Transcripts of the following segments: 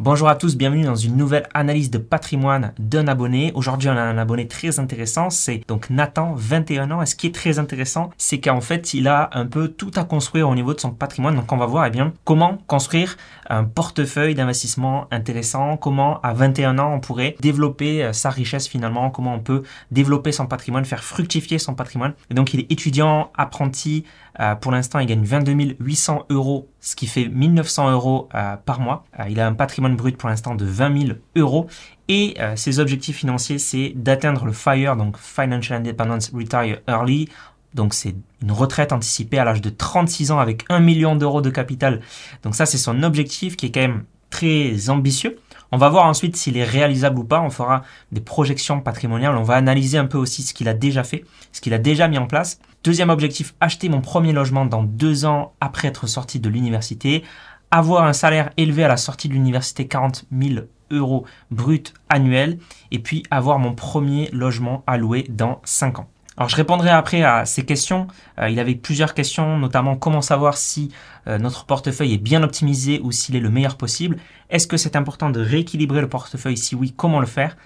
Bonjour à tous, bienvenue dans une nouvelle analyse de patrimoine d'un abonné. Aujourd'hui, on a un abonné très intéressant, c'est donc Nathan, 21 ans. Et ce qui est très intéressant, c'est qu'en fait, il a un peu tout à construire au niveau de son patrimoine. Donc, on va voir eh bien, comment construire un portefeuille d'investissement intéressant, comment à 21 ans, on pourrait développer euh, sa richesse finalement, comment on peut développer son patrimoine, faire fructifier son patrimoine. Et donc, il est étudiant, apprenti. Euh, pour l'instant, il gagne 22 800 euros, ce qui fait 1900 euros euh, par mois. il a un patrimoine brut pour l'instant de 20 000 euros. Et euh, ses objectifs financiers, c'est d'atteindre le FIRE, donc Financial Independence Retire Early. Donc c'est une retraite anticipée à l'âge de 36 ans avec 1 million d'euros de capital. Donc ça, c'est son objectif qui est quand même très ambitieux. On va voir ensuite s'il est réalisable ou pas. On fera des projections patrimoniales. On va analyser un peu aussi ce qu'il a déjà fait, ce qu'il a déjà mis en place. Deuxième objectif, acheter mon premier logement dans deux ans après être sorti de l'université avoir un salaire élevé à la sortie de l'université, 40 000 euros brut annuel, et puis avoir mon premier logement à louer dans 5 ans. Alors je répondrai après à ces questions. Euh, il avait plusieurs questions, notamment comment savoir si euh, notre portefeuille est bien optimisé ou s'il est le meilleur possible. Est-ce que c'est important de rééquilibrer le portefeuille? Si oui, comment le faire?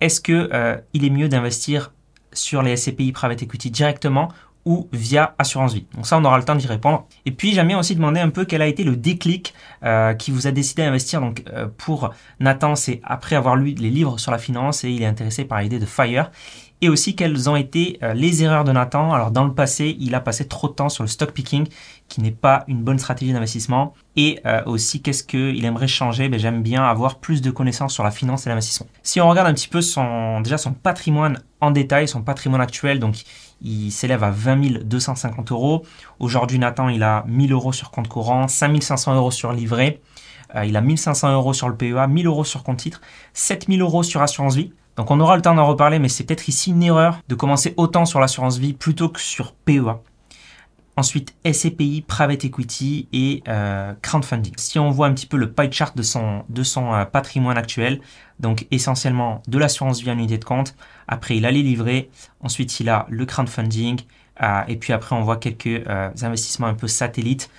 Est-ce que euh, il est mieux d'investir sur les SCPI Private Equity directement ou via assurance vie. Donc ça, on aura le temps d'y répondre. Et puis, j'aime bien aussi demander un peu quel a été le déclic euh, qui vous a décidé d'investir. Donc euh, pour Nathan, c'est après avoir lu les livres sur la finance et il est intéressé par l'idée de FIRE. Et aussi quelles ont été euh, les erreurs de Nathan. Alors dans le passé, il a passé trop de temps sur le stock picking, qui n'est pas une bonne stratégie d'investissement. Et aussi qu'est-ce qu'il aimerait changer? Ben, J'aime bien avoir plus de connaissances sur la finance et l'investissement. Si on regarde un petit peu son, déjà son patrimoine en détail, son patrimoine actuel, donc il s'élève à 20 250 euros. Aujourd'hui, Nathan, il a 1000 euros sur compte courant, 5500 euros sur livret, euh, il a 1500 euros sur le PEA, 1000 euros sur compte titre, 7000 euros sur assurance vie. Donc on aura le temps d'en reparler, mais c'est peut-être ici une erreur de commencer autant sur l'assurance vie plutôt que sur PEA. Ensuite, SCPI, Private Equity et euh, Crowdfunding. Si on voit un petit peu le pie chart de son, euh, patrimoine actuel, donc essentiellement de l'assurance vie en unité de compte, après il a les livrets, ensuite il a le crowdfunding, euh, et puis après on voit quelques investissements un peu satellites.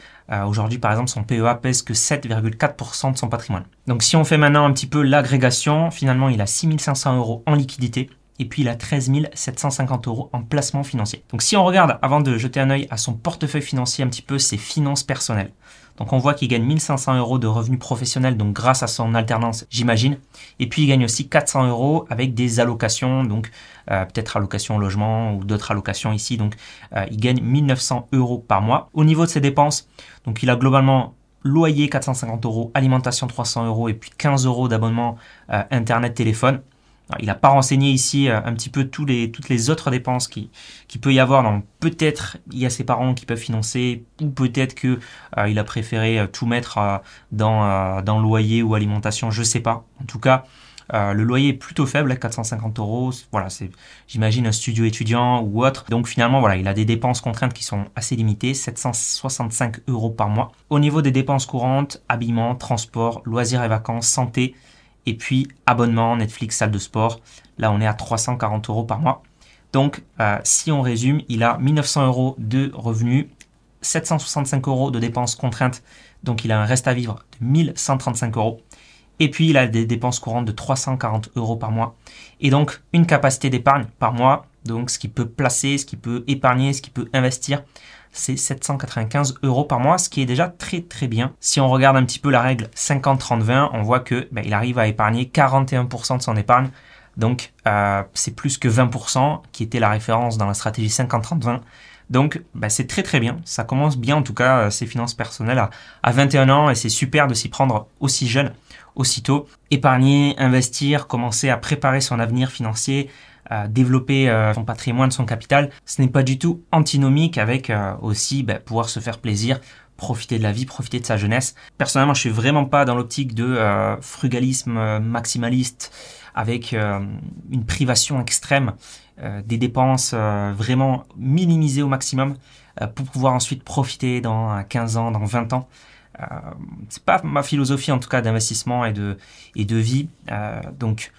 Aujourd'hui par exemple son PEA pèse que 7,4% de son patrimoine. Donc si on fait maintenant un petit peu l'agrégation, finalement il a 6500 euros en liquidité, et puis il a 13 750 euros en placement financier. Donc si on regarde, avant de jeter un œil à son portefeuille financier, un petit peu ses finances personnelles. Donc on voit qu'il gagne 1500 euros de revenus professionnels, donc grâce à son alternance, j'imagine. Et puis il gagne aussi 400 euros avec des allocations, donc euh, peut-être allocation logement ou d'autres allocations ici. Donc euh, il gagne 1900 euros par mois. Au niveau de ses dépenses, donc il a globalement loyer 450 euros, alimentation 300 euros et puis 15 euros d'abonnement euh, internet téléphone il n'a pas renseigné ici euh, un petit peu toutes les autres dépenses qui, peut y avoir. Peut-être il y a ses parents qui peuvent financer, ou peut-être que euh, il a préféré euh, tout mettre dans, dans loyer ou alimentation, je sais pas. En tout cas, le loyer est plutôt faible, à 450 euros. Voilà, j'imagine, un studio étudiant ou autre. Donc finalement, il a des dépenses contraintes qui sont assez limitées, 765 euros par mois. Au niveau des dépenses courantes, habillement, transport, loisirs et vacances, santé, et puis abonnement, Netflix, salle de sport. Là, on est à 340 euros par mois. Donc, euh, si on résume, il a 1900 euros de revenus, 765 euros de dépenses contraintes. Donc, il a un reste à vivre de 1135 euros. Et puis, il a des dépenses courantes de 340 euros par mois. Et donc, une capacité d'épargne par mois. Donc, ce qu'il peut placer, ce qu'il peut épargner, ce qu'il peut investir c'est 795 euros par mois, ce qui est déjà très très bien. Si on regarde un petit peu la règle 50-30-20, on voit que ben, il arrive à épargner 41% de son épargne. Donc euh, c'est plus que 20% qui était la référence dans la stratégie 50-30-20. Donc ben, c'est très très bien. Ça commence bien en tout cas euh, ses finances personnelles à, à 21 ans et c'est super de s'y prendre aussi jeune, aussitôt. Épargner, investir, commencer à préparer son avenir financier, développer euh, son patrimoine, son capital, ce n'est pas du tout antinomique avec euh, aussi bah, pouvoir se faire plaisir, profiter de la vie, profiter de sa jeunesse. Personnellement, je suis vraiment pas dans l'optique de euh, frugalisme maximaliste avec une privation extrême des dépenses vraiment minimisées au maximum pour pouvoir ensuite profiter dans 15 ans, dans 20 ans. Euh, c'est pas ma philosophie en tout cas d'investissement et de et de vie. donc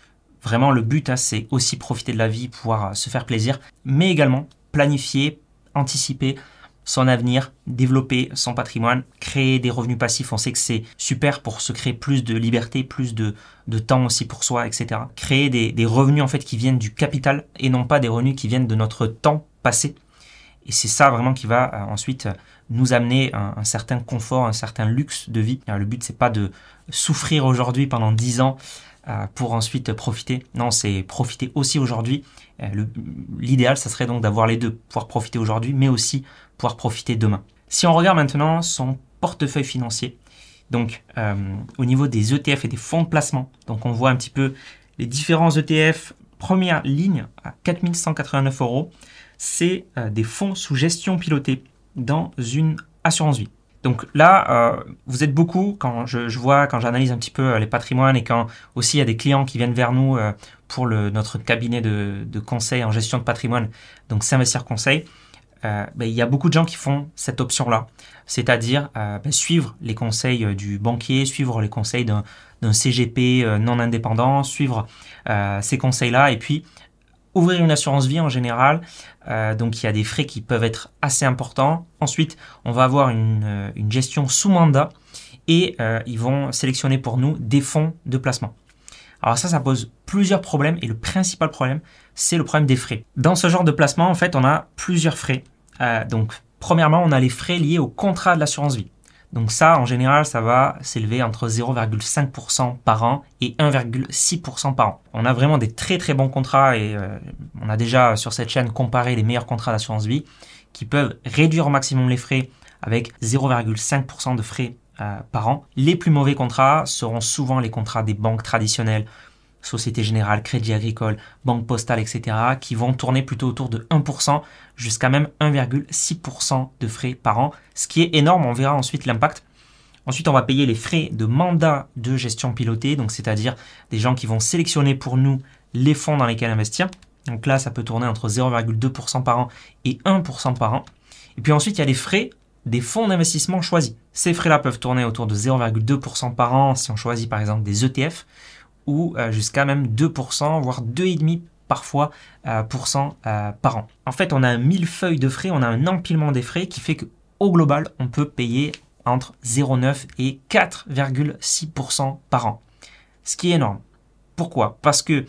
Vraiment, le but, hein, c'est aussi profiter de la vie, pouvoir euh, se faire plaisir, mais également planifier, anticiper son avenir, développer son patrimoine, créer des revenus passifs. On sait que c'est super pour se créer plus de liberté, plus de, de temps aussi pour soi, etc. Créer des, des, revenus en fait qui viennent du capital et non pas des revenus qui viennent de notre temps passé. Et c'est ça vraiment qui va euh, ensuite nous amener un, un, certain confort, un certain luxe de vie. Le but c'est pas de souffrir aujourd'hui pendant 10 ans euh, pour ensuite profiter. Non, c'est profiter aussi aujourd'hui. Euh, l'idéal, ça serait donc d'avoir les deux, pouvoir profiter aujourd'hui, mais aussi pouvoir profiter demain. Si on regarde maintenant son portefeuille financier, donc euh, au niveau des ETF et des fonds de placement, donc on voit un petit peu les différents ETF. Première ligne à 4189 euros, c'est des fonds sous gestion pilotée dans une assurance vie. Donc là, euh, vous êtes beaucoup, quand je, vois, quand j'analyse un petit peu euh, les patrimoines et quand aussi il y a des clients qui viennent vers nous euh, pour notre cabinet de, conseil en gestion de patrimoine, donc S'investir Conseil, ben, il y a beaucoup de gens qui font cette option-là, c'est-à-dire ben, suivre les conseils du banquier, suivre les conseils d'un CGP non indépendant, suivre ces conseils-là et puis ouvrir une assurance vie en général. Euh, donc il y a des frais qui peuvent être assez importants. Ensuite, on va avoir une, euh, gestion sous mandat et euh, ils vont sélectionner pour nous des fonds de placement. Alors ça, ça pose plusieurs problèmes et le principal problème, c'est le problème des frais. Dans ce genre de placement, en fait, on a plusieurs frais. donc premièrement, on a les frais liés au contrat de l'assurance vie. Donc ça, en général, ça va s'élever entre 0,5% par an et 1,6% par an. On a vraiment des très très bons contrats et euh, on a déjà sur cette chaîne comparé les meilleurs contrats d'assurance vie qui peuvent réduire au maximum les frais avec 0,5% de frais euh, par an. Les plus mauvais contrats seront souvent les contrats des banques traditionnelles Société Générale, Crédit Agricole, Banque Postale, etc., qui vont tourner plutôt autour de 1% jusqu'à même 1,6% de frais par an, ce qui est énorme, on verra ensuite l'impact. Ensuite, on va payer les frais de mandat de gestion pilotée, donc c'est-à-dire des gens qui vont sélectionner pour nous les fonds dans lesquels investir. Donc là, ça peut tourner entre 0,2% par an et 1% par an. Et puis ensuite, il y a les frais des fonds d'investissement choisis. Ces frais-là peuvent tourner autour de 0,2% par an si on choisit par exemple des ETF ou euh, jusqu'à même 2%, voire 2,5% parfois euh, euh, par an. En fait, on a un millefeuille de frais, on a un empilement des frais qui fait qu'au global, on peut payer entre 0,9 et 4,6% par an. Ce qui est énorme. Pourquoi? Parce que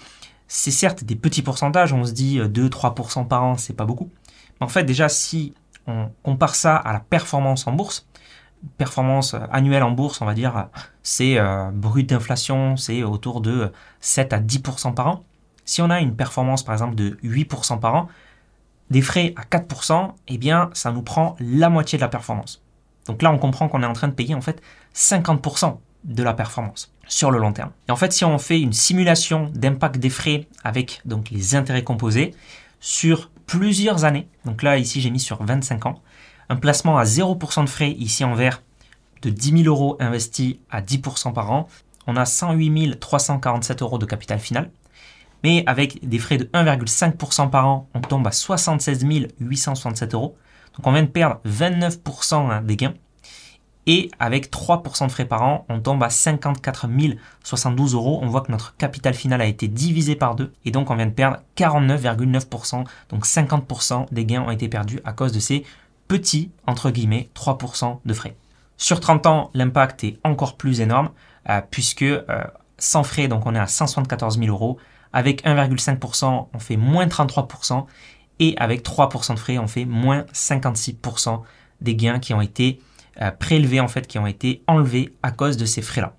c'est certes des petits pourcentages, on se dit 2-3% par an, c'est pas beaucoup. Mais en fait, déjà, si on compare ça à la performance en bourse, performance annuelle en bourse, on va dire, c'est euh, brut d'inflation, c'est autour de 7 à 10% par an. Si on a une performance par exemple de 8% par an, des frais à 4%, eh bien ça nous prend la moitié de la performance. Donc là on comprend qu'on est en train de payer en fait 50% de la performance sur le long terme. Et en fait si on fait une simulation d'impact des frais avec donc les intérêts composés sur plusieurs années, donc là ici j'ai mis sur 25 ans, un placement à 0% de frais, ici en vert, de 10 000 euros investis à 10% par an, on a 108 347 euros de capital final. Mais avec des frais de 1,5% par an, on tombe à 76 867 euros. Donc on vient de perdre 29% hein, des gains. Et avec 3% de frais par an, on tombe à 54 072 euros. On voit que notre capital final a été divisé par deux. Et donc on vient de perdre 49,9%. Donc 50% des gains ont été perdus à cause de ces petit, entre guillemets, 3% de frais. Sur 30 ans, l'impact est encore plus énorme, euh, puisque euh, sans frais, donc on est à 174 000 euros. Avec 1,5%, on fait moins 33%. Et avec 3% de frais, on fait moins 56% des gains qui ont été euh, prélevés, en fait, qui ont été enlevés à cause de ces frais-là.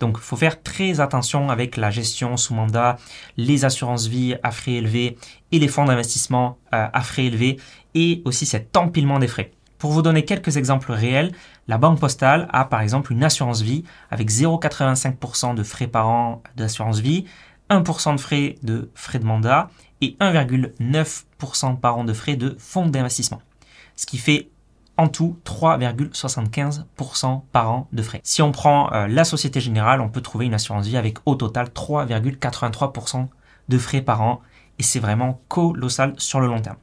Donc, il faut faire très attention avec la gestion sous mandat, les assurances vie à frais élevés et les fonds d'investissement à frais élevés et aussi cet empilement des frais. Pour vous donner quelques exemples réels, la banque postale a par exemple une assurance vie avec 0,85% de frais par an d'assurance vie, 1% de frais de frais de mandat et 1,9% par an de frais de fonds d'investissement. Ce qui fait en tout 3,75% par an de frais. Si on prend euh, la Société Générale, on peut trouver une assurance vie avec au total 3,83% de frais par an et c'est vraiment colossal sur le long terme.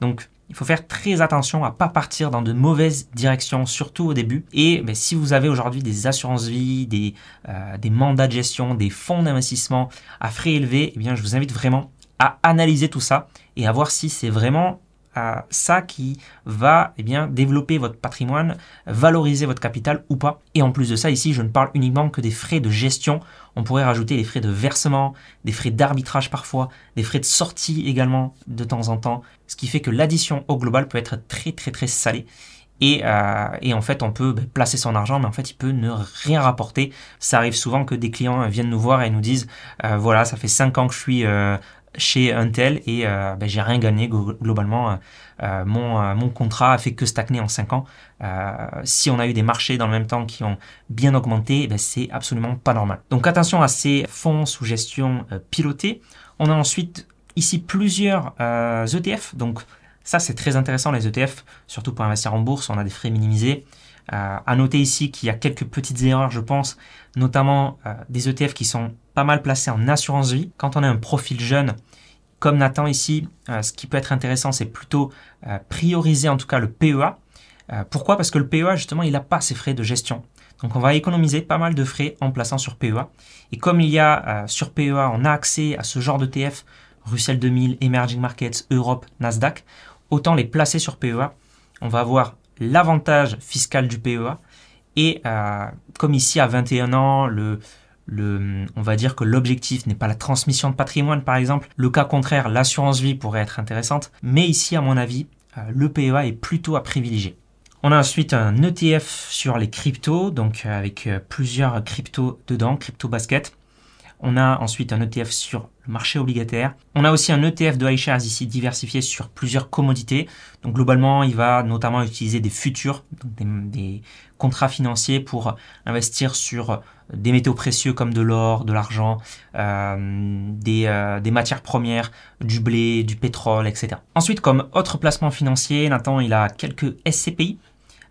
Donc il faut faire très attention à pas partir dans de mauvaises directions, surtout au début. Et ben, si vous avez aujourd'hui des assurances vie, des, euh, des mandats de gestion, des fonds d'investissement à frais élevés, eh bien, je vous invite vraiment à analyser tout ça et à voir si c'est vraiment ça qui va eh bien, développer votre patrimoine, valoriser votre capital ou pas. Et en plus de ça, ici, je ne parle uniquement que des frais de gestion. On pourrait rajouter les frais de versement, des frais d'arbitrage parfois, des frais de sortie également de temps en temps, ce qui fait que l'addition au global peut être très très très salée. Et, euh, et, en fait, on peut ben, placer son argent, mais en fait, il peut ne rien rapporter. Ça arrive souvent que des clients viennent nous voir et nous disent, euh, voilà, ça fait 5 ans que je suis euh, chez Intel et euh, ben, j'ai rien gagné globalement. Euh, mon, euh, mon contrat a fait que stagner en 5 ans. si on a eu des marchés dans le même temps qui ont bien augmenté, ben, c'est absolument pas normal. Donc attention à ces fonds sous gestion pilotés. On a ensuite ici plusieurs ETF. Donc ça c'est très intéressant les ETF, surtout pour investir en bourse, on a des frais minimisés. Euh, à noter ici qu'il y a quelques petites erreurs, je pense, notamment des ETF qui sont pas mal placé en assurance vie. Quand on a un profil jeune, comme Nathan ici, euh, ce qui peut être intéressant, c'est plutôt euh, prioriser en tout cas le PEA. Euh, pourquoi? Parce que le PEA, justement, il n'a pas ses frais de gestion. Donc on va économiser pas mal de frais en plaçant sur PEA. Et comme il y a sur PEA, on a accès à ce genre de TF, Russell 2000, Emerging Markets, Europe, Nasdaq, autant les placer sur PEA. On va avoir l'avantage fiscal du PEA. Et comme ici à 21 ans, le, on va dire que l'objectif n'est pas la transmission de patrimoine par exemple. Le cas contraire, l'assurance vie pourrait être intéressante. Mais ici, à mon avis, euh, le PEA est plutôt à privilégier. On a ensuite un ETF sur les cryptos, donc euh, avec euh, plusieurs cryptos dedans, crypto basket. On a ensuite un ETF sur le marché obligataire. On a aussi un ETF de iShares ici diversifié sur plusieurs commodités. Donc globalement, il va notamment utiliser des futurs, des, contrats financiers pour investir sur des métaux précieux comme de l'or, de l'argent, euh, des, euh, des, matières premières, du blé, du pétrole, etc. Ensuite, comme autre placement financier, Nathan, il a quelques SCPI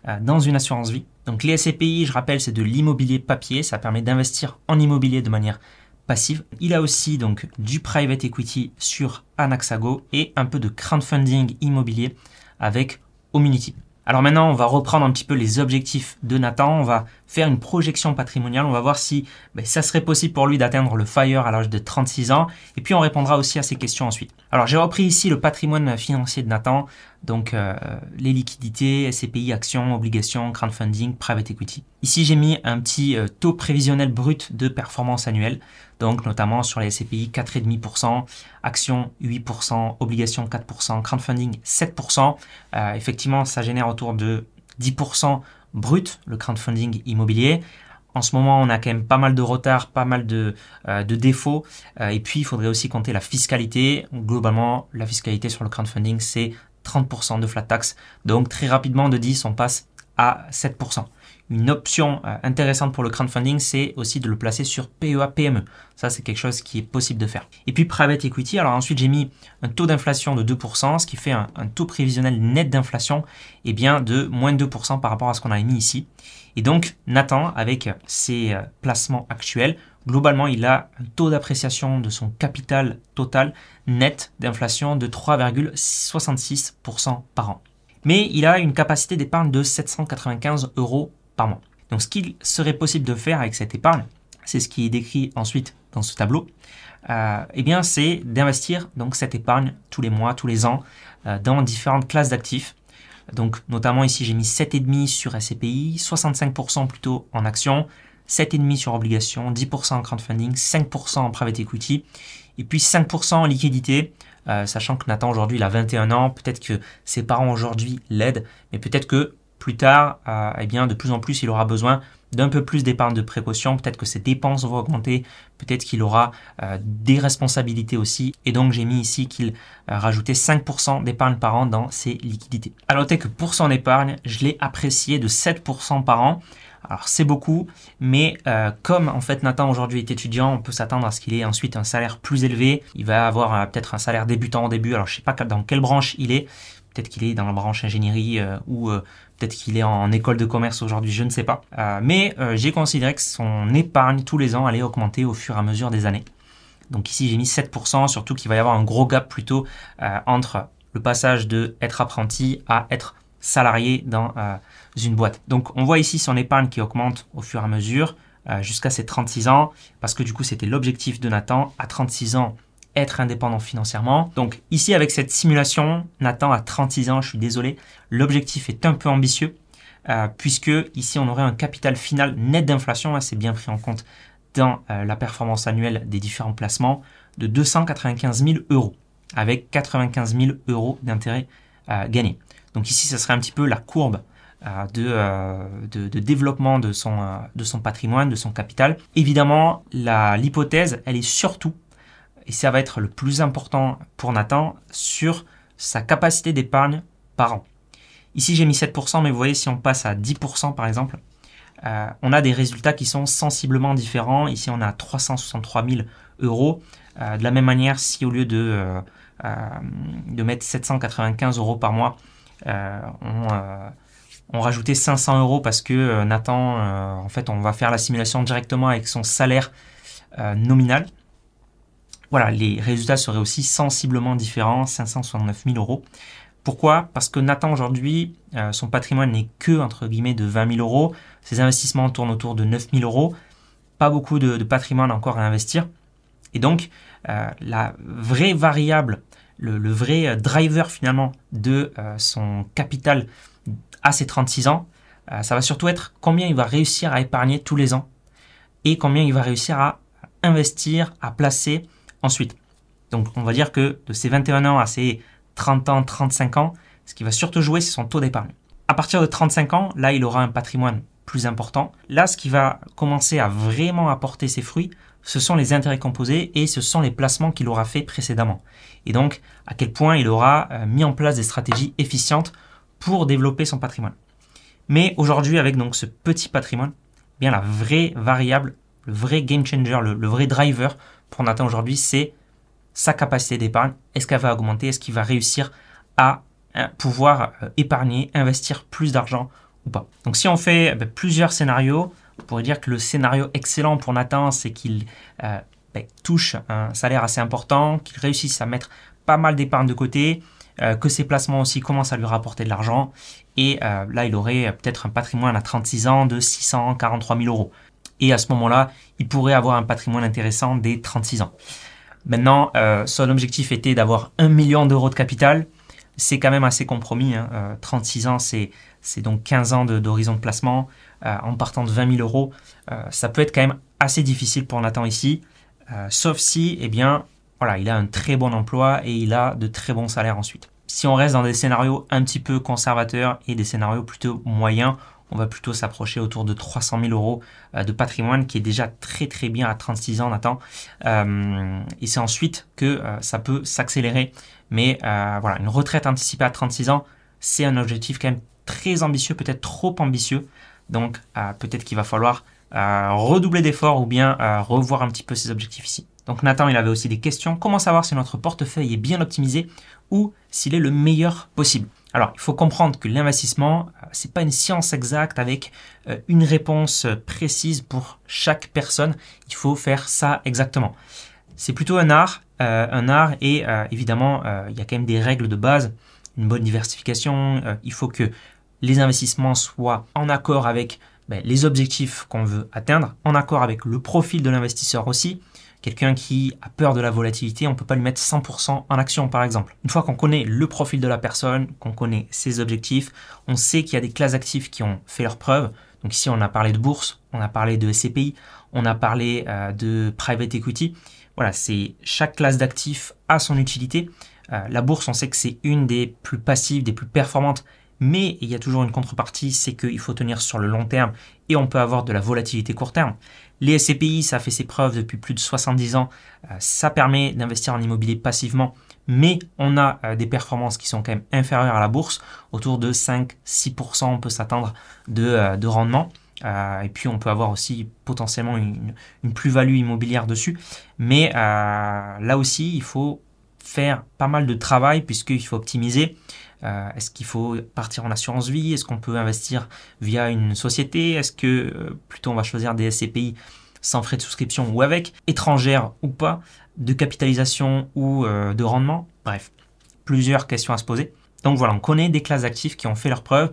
euh, dans une assurance vie. Donc les SCPI, je rappelle, c'est de l'immobilier papier. Ça permet d'investir en immobilier de manière il a aussi donc du private equity sur Anaxago et un peu de crowdfunding immobilier avec Omunity. Alors maintenant, on va reprendre un petit peu les objectifs de Nathan. On va faire une projection patrimoniale. On va voir si ben, ça serait possible pour lui d'atteindre le FIRE à l'âge de 36 ans. Et puis on répondra aussi à ces questions ensuite. Alors j'ai repris ici le patrimoine financier de Nathan. Donc euh, les liquidités, SCPI, actions, obligations, crowdfunding, private equity. Ici j'ai mis un petit euh, taux prévisionnel brut de performance annuelle. Donc notamment sur les SCPI 4,5%, actions 8%, obligations 4%, crowdfunding 7%. Euh, effectivement ça génère autour de 10% brut, le crowdfunding immobilier. En ce moment, on a quand même pas mal de retard, pas mal de, euh, défauts. Euh, et puis, il faudrait aussi compter la fiscalité. Globalement, la fiscalité sur le crowdfunding, c'est 30% de flat tax. Donc, très rapidement, de 10, on passe à 7%. Une option euh, intéressante pour le crowdfunding, c'est aussi de le placer sur PEA PME. Ça, c'est quelque chose qui est possible de faire. Et puis private equity, alors ensuite j'ai mis un taux d'inflation de 2%, ce qui fait un, taux prévisionnel net d'inflation eh bien, de moins de 2% par rapport à ce qu'on a mis ici. Et donc Nathan, avec ses euh, placements actuels, globalement il a un taux d'appréciation de son capital total net d'inflation de 3,66% par an. Mais il a une capacité d'épargne de 795 euros donc ce qu'il serait possible de faire avec cette épargne, c'est ce qui est décrit ensuite dans ce tableau, euh, eh bien c'est d'investir donc cette épargne tous les mois, tous les ans, euh, dans différentes classes d'actifs. Donc notamment ici j'ai mis 7,5 sur SCPI, 65% plutôt en actions, 7,5 sur obligations, 10% en crowdfunding, 5% en private equity, et puis 5% en liquidité, euh, sachant que Nathan aujourd'hui il a 21 ans, peut-être que ses parents aujourd'hui l'aident, mais peut-être que plus tard, euh, eh bien, de plus en plus, il aura besoin d'un peu plus d'épargne de précaution. Peut-être que ses dépenses vont augmenter. Peut-être qu'il aura euh, des responsabilités aussi. Et donc, j'ai mis ici qu'il euh, rajoutait 5% d'épargne par an dans ses liquidités. À noter que pour son épargne, je l'ai apprécié de 7% par an. Alors c'est beaucoup, mais comme en fait Nathan aujourd'hui est étudiant, on peut s'attendre à ce qu'il ait ensuite un salaire plus élevé. Il va avoir peut-être un salaire débutant au début. Alors je sais pas dans quelle branche il est. Peut-être qu'il est dans la branche ingénierie ou Peut-être qu'il est en école de commerce aujourd'hui, je ne sais pas. Euh, mais euh, j'ai considéré que son épargne tous les ans allait augmenter au fur et à mesure des années. Donc ici j'ai mis 7%, surtout qu'il va y avoir un gros gap plutôt euh, entre le passage de être apprenti à être salarié dans une boîte. Donc on voit ici son épargne qui augmente au fur et à mesure jusqu'à ses 36 ans, parce que du coup c'était l'objectif de Nathan. À 36 ans, être indépendant financièrement. Donc ici avec cette simulation, Nathan a 36 ans, je suis désolé, l'objectif est un peu ambitieux euh, puisque ici on aurait un capital final net d'inflation, hein, c'est bien pris en compte dans euh, la performance annuelle des différents placements, de 295 000 euros avec 95 000 euros d'intérêt euh, gagnés. Donc ici, ce serait un petit peu la courbe de, de, développement de son, de son patrimoine, de son capital. Évidemment, l'hypothèse, elle est surtout et ça va être le plus important pour Nathan, sur sa capacité d'épargne par an. Ici, j'ai mis 7%, mais vous voyez, si on passe à 10% par exemple, euh, on a des résultats qui sont sensiblement différents. Ici, on a 363 000 euros. Euh, de la même manière, si au lieu de, euh, de mettre 795 euros par mois, on, on, rajoutait 500 euros parce que Nathan, en fait, on va faire la simulation directement avec son salaire nominal voilà, les résultats seraient aussi sensiblement différents, 569 000 euros. Pourquoi? Parce que Nathan aujourd'hui, euh, son patrimoine n'est que entre guillemets de 20 000 euros. Ses investissements tournent autour de 9 000 euros. Pas beaucoup de, patrimoine encore à investir. Et donc, euh, la vraie variable, le, vrai euh, driver finalement de son capital à ses 36 ans, ça va surtout être combien il va réussir à épargner tous les ans et combien il va réussir à investir, à placer ensuite. Donc on va dire que de ses 21 ans à ses 30 ans, 35 ans, ce qui va surtout jouer, c'est son taux d'épargne. À partir de 35 ans, là, il aura un patrimoine plus important. Là, ce qui va commencer à vraiment apporter ses fruits, ce sont les intérêts composés et ce sont les placements qu'il aura fait précédemment. Et donc, à quel point il aura euh, mis en place des stratégies efficientes pour développer son patrimoine. Mais aujourd'hui, avec donc ce petit patrimoine, eh bien la vraie variable, le vrai game changer, le vrai driver pour Nathan aujourd'hui, c'est sa capacité d'épargne. Est-ce qu'elle va augmenter? Est-ce qu'il va réussir à euh, pouvoir euh, épargner, investir plus d'argent ou pas? Donc si on fait eh ben, plusieurs scénarios, on pourrait dire que le scénario excellent pour Nathan, c'est qu'il euh, ben, touche un salaire assez important, qu'il réussisse à mettre pas mal d'épargne de côté, que ses placements aussi commencent à lui rapporter de l'argent. Et là, il aurait peut-être un patrimoine à 36 ans de 643 000 euros. Et à ce moment-là, il pourrait avoir un patrimoine intéressant dès 36 ans. Maintenant, euh, son objectif était d'avoir 1 million d'euros de capital. C'est quand même assez compromis. 36 hein. euh, ans, c'est donc 15 ans d'horizon de, placement. Euh, en partant de 20 000 euros, ça peut être quand même assez difficile pour Nathan ici. sauf si, eh bien, voilà, il a un très bon emploi et il a de très bons salaires ensuite. Si on reste dans des scénarios un petit peu conservateurs et des scénarios plutôt moyens, on va plutôt s'approcher autour de 300 000 euros euh, de patrimoine qui est déjà très très bien à 36 ans, Nathan. Euh, et c'est ensuite que euh, ça peut s'accélérer. Mais voilà, une retraite anticipée à 36 ans, c'est un objectif quand même très ambitieux, peut-être trop ambitieux. Donc peut-être qu'il va falloir redoubler d'efforts ou bien revoir un petit peu ses objectifs ici. Donc Nathan, il avait aussi des questions. Comment savoir si notre portefeuille est bien optimisé ou s'il est le meilleur possible? Alors, il faut comprendre que l'investissement, euh, c'est pas une science exacte avec euh, une réponse euh, précise pour chaque personne. Il faut faire ça exactement. C'est plutôt un art, un art et évidemment, il y a quand même des règles de base, une bonne diversification. il faut que les investissements soient en accord avec ben, les objectifs qu'on veut atteindre, en accord avec le profil de l'investisseur aussi. Quelqu'un qui a peur de la volatilité, on ne peut pas lui mettre 100% en action par exemple. Une fois qu'on connaît le profil de la personne, qu'on connaît ses objectifs, on sait qu'il y a des classes d'actifs qui ont fait leurs preuves. Donc ici on a parlé de bourse, on a parlé de SCPI, on a parlé euh, de private equity. Voilà, c'est chaque classe d'actifs a son utilité. Euh, la bourse, on sait que c'est une des plus passives, des plus performantes, mais il y a toujours une contrepartie, c'est qu'il faut tenir sur le long terme et on peut avoir de la volatilité court terme. Les SCPI, ça fait ses preuves depuis plus de 70 ans. Euh, ça permet d'investir en immobilier passivement, mais on a euh, des performances qui sont quand même inférieures à la bourse. Autour de 5-6%, on peut s'attendre de, euh, rendement. et puis on peut avoir aussi potentiellement une, une plus-value immobilière dessus. Mais là aussi, il faut faire pas mal de travail puisqu'il faut optimiser. Euh, est-ce qu'il faut partir en assurance vie? Est-ce qu'on peut investir via une société? Est-ce que euh, plutôt on va choisir des SCPI sans frais de souscription ou avec? Étrangères ou pas? De capitalisation ou euh, de rendement? Bref, plusieurs questions à se poser. Donc voilà, on connaît des classes d'actifs qui ont fait leurs preuves,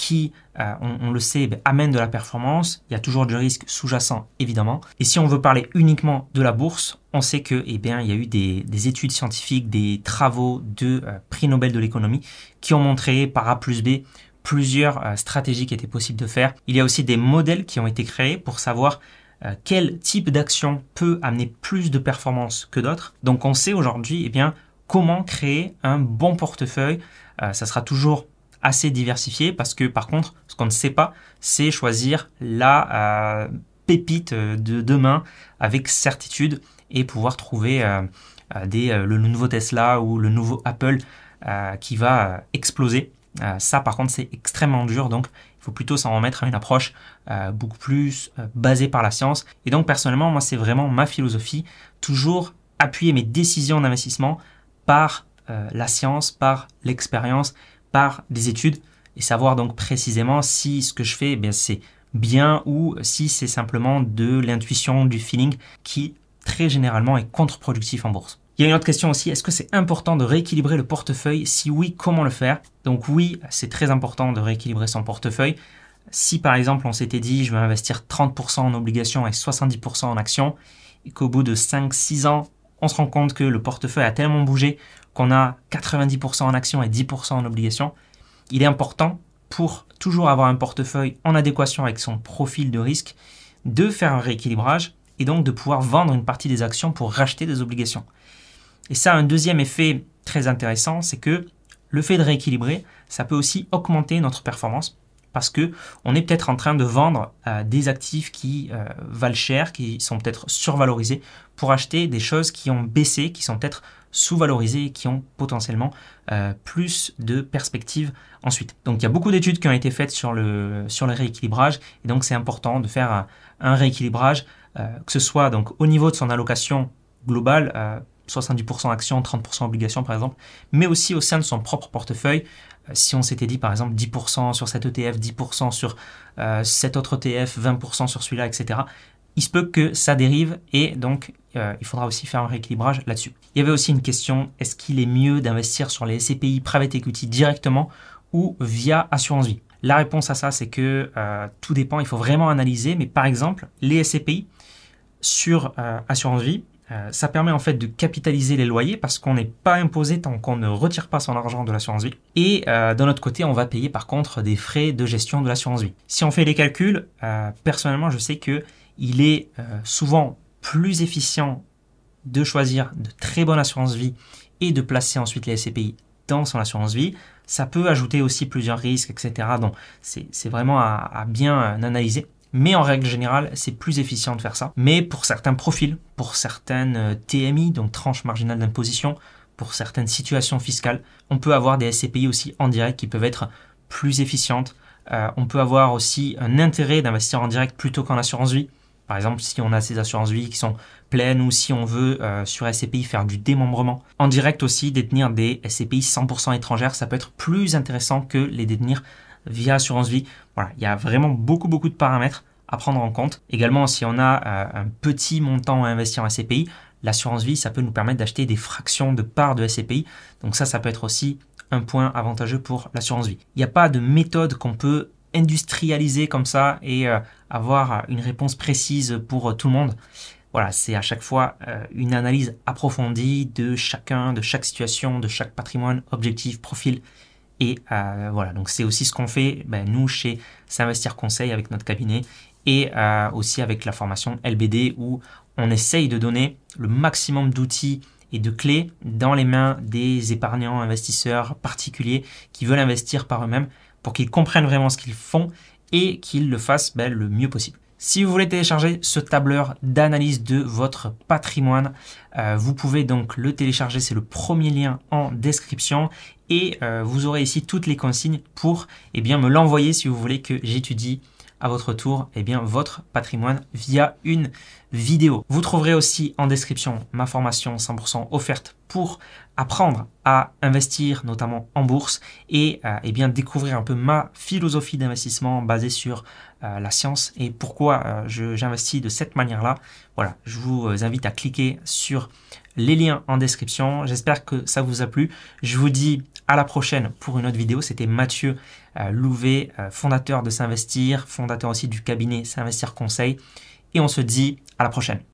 qui, euh, on, le sait, ben, amène de la performance. Il y a toujours du risque sous-jacent, évidemment. Et si on veut parler uniquement de la bourse, on sait que, eh bien, il y a eu des, études scientifiques, des travaux de euh, prix Nobel de l'économie qui ont montré par A plus B plusieurs euh, stratégies qui étaient possibles de faire. Il y a aussi des modèles qui ont été créés pour savoir quel type d'action peut amener plus de performance que d'autres. Donc, on sait aujourd'hui, eh bien, comment créer un bon portefeuille. ça sera toujours assez diversifié parce que par contre, ce qu'on ne sait pas, c'est choisir la euh, pépite de demain avec certitude et pouvoir trouver euh, euh, des, le nouveau Tesla ou le nouveau Apple qui va exploser. ça, par contre, c'est extrêmement dur, donc il faut plutôt s'en remettre à une approche beaucoup plus basée par la science. Et donc, personnellement, moi, c'est vraiment ma philosophie, toujours appuyer mes décisions d'investissement par la science, par l'expérience par des études et savoir donc précisément si ce que je fais, eh c'est bien ou si c'est simplement de l'intuition, du feeling qui très généralement est contre-productif en bourse. Il y a une autre question aussi, est-ce que c'est important de rééquilibrer le portefeuille? Si oui, comment le faire? Donc oui, c'est très important de rééquilibrer son portefeuille. Si par exemple on s'était dit je vais investir 30% en obligations et 70% en actions, et qu'au bout de 5-6 ans, on se rend compte que le portefeuille a tellement bougé qu'on a 90% en actions et 10% en obligations, il est important pour toujours avoir un portefeuille en adéquation avec son profil de risque, de faire un rééquilibrage et donc de pouvoir vendre une partie des actions pour racheter des obligations. Et ça, un deuxième effet très intéressant, c'est que le fait de rééquilibrer, ça peut aussi augmenter notre performance parce que on est peut-être en train de vendre euh, des actifs qui euh, valent cher, qui sont peut-être survalorisés, pour acheter des choses qui ont baissé, qui sont peut-être sous-valorisées et qui ont potentiellement euh, plus de perspectives ensuite. Donc il y a beaucoup d'études qui ont été faites sur le, sur le rééquilibrage et donc c'est important de faire un, rééquilibrage, que ce soit donc au niveau de son allocation globale, 70% actions, 30% obligations par exemple, mais aussi au sein de son propre portefeuille. Euh, si on s'était dit par exemple 10% sur cet ETF, 10% sur euh, cet autre ETF, 20% sur celui-là, etc., il se peut que ça dérive et donc euh, il faudra aussi faire un rééquilibrage là-dessus. Il y avait aussi une question, est-ce qu'il est mieux d'investir sur les SCPI Private Equity directement ou via assurance vie? La réponse à ça, c'est que tout dépend, il faut vraiment analyser, mais par exemple, les SCPI sur assurance vie, euh, ça permet en fait de capitaliser les loyers parce qu'on n'est pas imposé tant qu'on ne retire pas son argent de l'assurance vie. Et euh, d'un autre côté, on va payer par contre des frais de gestion de l'assurance vie. Si on fait les calculs, euh, personnellement, je sais que il est souvent plus efficient de choisir de très bonnes assurances vie et de placer ensuite les SCPI dans son assurance vie. Ça peut ajouter aussi plusieurs risques, etc. Donc c'est vraiment à bien analyser. Mais en règle générale, c'est plus efficient de faire ça. Mais pour certains profils, pour certaines euh, TMI, donc tranches marginales d'imposition, pour certaines situations fiscales, on peut avoir des SCPI aussi en direct qui peuvent être plus efficientes. Euh, on peut avoir aussi un intérêt d'investir en direct plutôt qu'en assurance vie. Par exemple, si on a ces assurances vie qui sont pleines ou si on veut euh, sur SCPI faire du démembrement. En direct aussi, détenir des SCPI 100% étrangères, ça peut être plus intéressant que les détenir via assurance vie. Voilà, il y a vraiment beaucoup beaucoup de paramètres à prendre en compte. Également, si on a euh, un petit montant à investir en SCPI, l'assurance vie, ça peut nous permettre d'acheter des fractions de parts de SCPI. Donc ça, ça peut être aussi un point avantageux pour l'assurance vie. Il n'y a pas de méthode qu'on peut industrialiser comme ça et euh, avoir une réponse précise pour tout le monde. Voilà, c'est à chaque fois euh, une analyse approfondie de chacun, de chaque situation, de chaque patrimoine, objectif, profil et euh, voilà, donc c'est aussi ce qu'on fait, ben, nous, chez S'investir Conseil avec notre cabinet et euh, aussi avec la formation LBD où on essaye de donner le maximum d'outils et de clés dans les mains des épargnants, investisseurs particuliers qui veulent investir par eux-mêmes pour qu'ils comprennent vraiment ce qu'ils font et qu'ils le fassent ben, le mieux possible. Si vous voulez télécharger ce tableur d'analyse de votre patrimoine, euh, vous pouvez donc le télécharger, c'est le premier lien en description et euh, vous aurez ici toutes les consignes pour eh me l'envoyer si vous voulez que j'étudie à votre tour eh bien, votre patrimoine via une vidéo. Vous trouverez aussi en description ma formation 100% offerte pour apprendre à investir notamment en bourse et euh, eh bien découvrir un peu ma philosophie d'investissement basée sur euh, la science et pourquoi euh, j'investis de cette manière-là. Voilà, je vous invite à cliquer sur les liens en description. J'espère que ça vous a plu. Je vous dis à la prochaine pour une autre vidéo. C'était Mathieu Louvet, fondateur de S'investir, fondateur aussi du cabinet S'investir Conseil. Et on se dit à la prochaine.